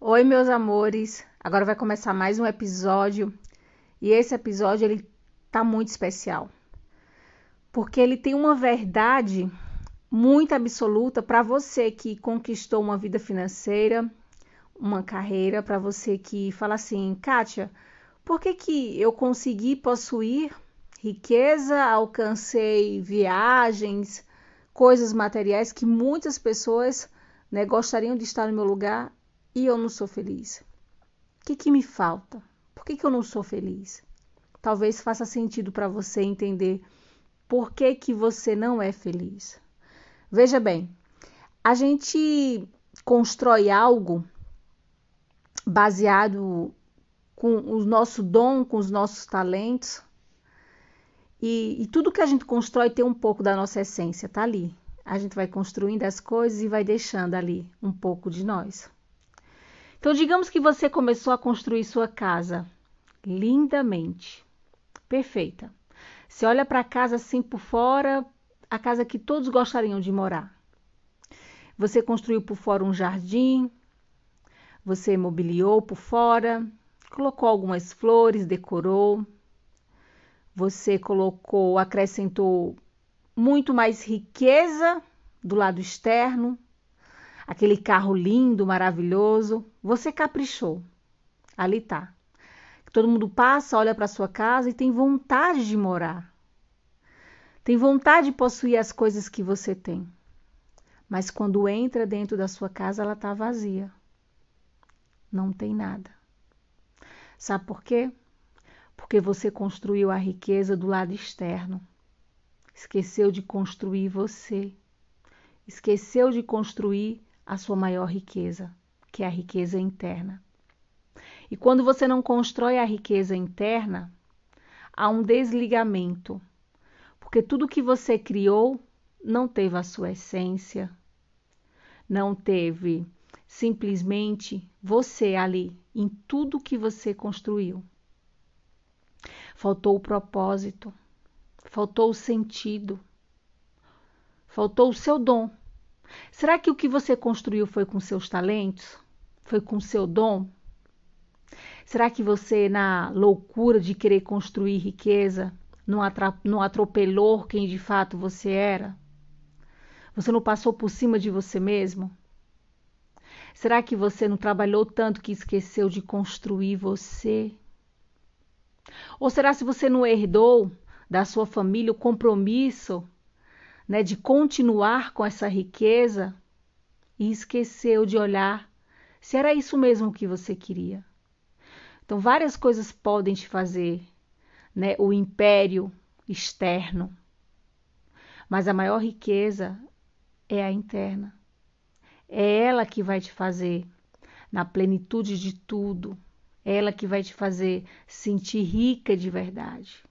Oi, meus amores. Agora vai começar mais um episódio e esse episódio ele tá muito especial. Porque ele tem uma verdade muito absoluta para você que conquistou uma vida financeira, uma carreira, para você que fala assim, Kátia, por que que eu consegui possuir riqueza, alcancei viagens, coisas materiais que muitas pessoas né, gostariam de estar no meu lugar e eu não sou feliz? O que, que me falta? Por que, que eu não sou feliz? Talvez faça sentido para você entender por que, que você não é feliz. Veja bem, a gente constrói algo baseado com o nosso dom, com os nossos talentos. E, e, tudo que a gente constrói tem um pouco da nossa essência, tá ali. A gente vai construindo as coisas e vai deixando ali um pouco de nós. Então, digamos que você começou a construir sua casa lindamente, perfeita. Você olha para a casa assim por fora, a casa que todos gostariam de morar. Você construiu por fora um jardim, você mobiliou por fora, colocou algumas flores, decorou. Você colocou, acrescentou muito mais riqueza do lado externo, aquele carro lindo, maravilhoso, você caprichou. Ali tá. Todo mundo passa, olha para sua casa e tem vontade de morar. Tem vontade de possuir as coisas que você tem. Mas quando entra dentro da sua casa, ela tá vazia. Não tem nada. Sabe por quê? Porque você construiu a riqueza do lado externo. Esqueceu de construir você. Esqueceu de construir a sua maior riqueza, que é a riqueza interna. E quando você não constrói a riqueza interna, há um desligamento, porque tudo que você criou não teve a sua essência, não teve simplesmente você ali em tudo que você construiu. Faltou o propósito, faltou o sentido, faltou o seu dom Será que o que você construiu foi com seus talentos? Foi com seu dom? Será que você, na loucura de querer construir riqueza, não, atropelou quem de fato você era? Você não passou por cima de você mesmo? Será que você não trabalhou tanto que esqueceu de construir você? Ou será se você não herdou da sua família o compromisso né, de continuar com essa riqueza e esqueceu de olhar se era isso mesmo que você queria. Então, várias coisas podem te fazer né, o império externo, mas a maior riqueza é a interna. É ela que vai te fazer na plenitude de tudo, é ela que vai te fazer sentir rica de verdade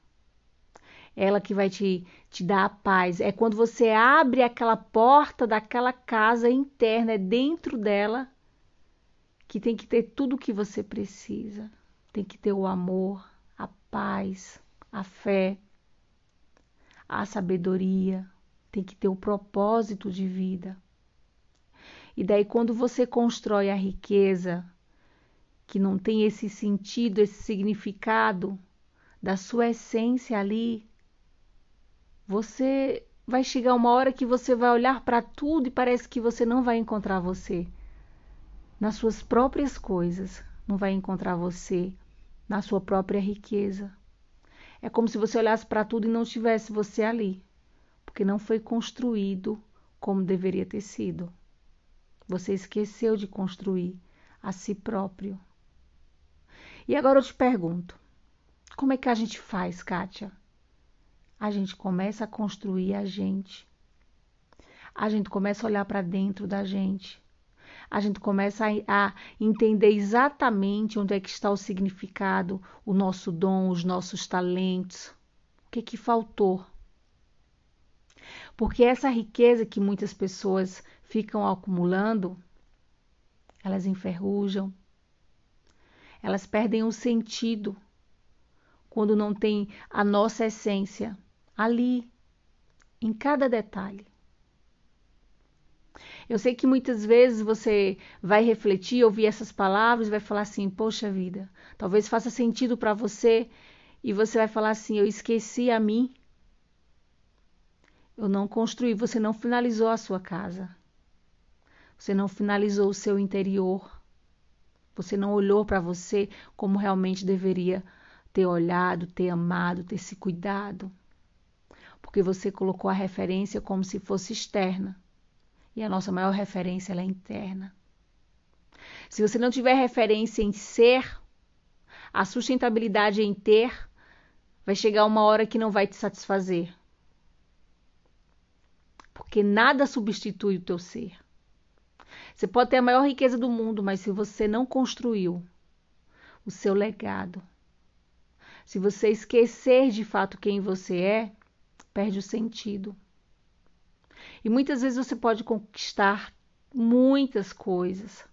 ela que vai te, te dar a paz. É quando você abre aquela porta daquela casa interna, é dentro dela que tem que ter tudo o que você precisa. Tem que ter o amor, a paz, a fé, a sabedoria, tem que ter o propósito de vida. E daí, quando você constrói a riqueza, que não tem esse sentido, esse significado da sua essência ali, você vai chegar uma hora que você vai olhar para tudo e parece que você não vai encontrar você nas suas próprias coisas, não vai encontrar você na sua própria riqueza. É como se você olhasse para tudo e não tivesse você ali, porque não foi construído como deveria ter sido. Você esqueceu de construir a si próprio. E agora eu te pergunto: como é que a gente faz, Kátia? A gente começa a construir a gente. A gente começa a olhar para dentro da gente. A gente começa a, a, entender exatamente onde é que está o significado, o nosso dom, os nossos talentos. O que que faltou? Porque essa riqueza que muitas pessoas ficam acumulando, elas enferrujam, elas perdem o sentido quando não tem a nossa essência ali, em cada detalhe. Eu sei que muitas vezes você vai refletir, ouvir essas palavras e vai falar assim: Poxa vida, talvez faça sentido para você e você vai falar assim: Eu esqueci a mim. Eu não construí, você não finalizou a sua casa. Você não finalizou o seu interior. Você não olhou para você como realmente deveria ter olhado, ter amado, ter se cuidado. Porque você colocou a referência como se fosse externa. E a nossa maior referência é interna. Se você não tiver referência em ser, a sustentabilidade em ter, vai chegar uma hora que não vai te satisfazer. Porque nada substitui o teu ser. Você pode ter a maior riqueza do mundo, mas se você não construiu o seu legado, se você esquecer de fato quem você é, perde o sentido. E muitas vezes você pode conquistar muitas coisas.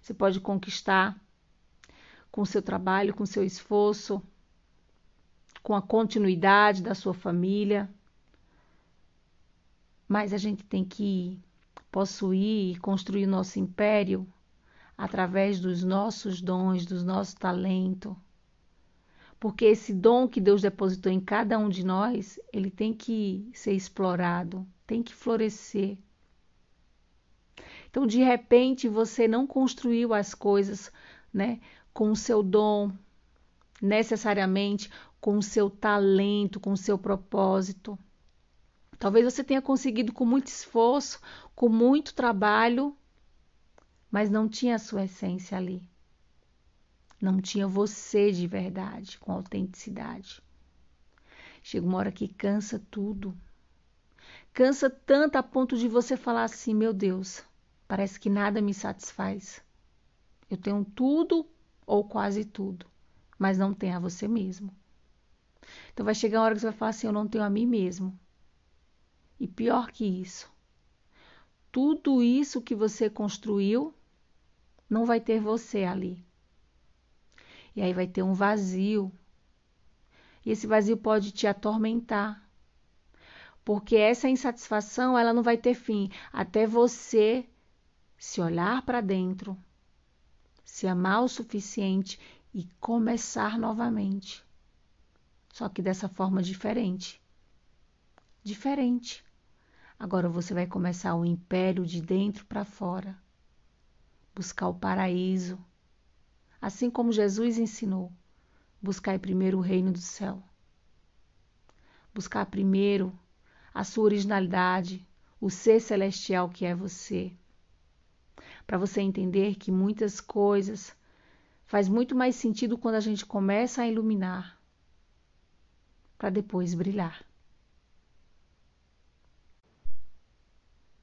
Você pode conquistar com o seu trabalho, com seu esforço, com a continuidade da sua família. Mas a gente tem que possuir e construir nosso império através dos nossos dons, dos nossos talentos. Porque esse dom que Deus depositou em cada um de nós, ele tem que ser explorado, tem que florescer. Então, de repente, você não construiu as coisas, né, com o seu dom, necessariamente com o seu talento, com o seu propósito. Talvez você tenha conseguido com muito esforço, com muito trabalho, mas não tinha a sua essência ali. Não tinha você de verdade, com autenticidade. Chega uma hora que cansa tudo. Cansa tanto a ponto de você falar assim: meu Deus, parece que nada me satisfaz. Eu tenho tudo ou quase tudo, mas não tenho a você mesmo. Então vai chegar uma hora que você vai falar assim: eu não tenho a mim mesmo. E pior que isso, tudo isso que você construiu não vai ter você ali. E aí vai ter um vazio. E esse vazio pode te atormentar porque essa insatisfação ela não vai ter fim até você se olhar para dentro, se amar o suficiente e começar novamente. Só que dessa forma diferente. Diferente. Agora você vai começar o império de dentro para fora. Buscar o paraíso. Assim como Jesus ensinou. Buscar primeiro o reino do céu. Buscar primeiro a sua originalidade, o ser celestial que é você. Para você entender que muitas coisas faz muito mais sentido quando a gente começa a iluminar para depois brilhar.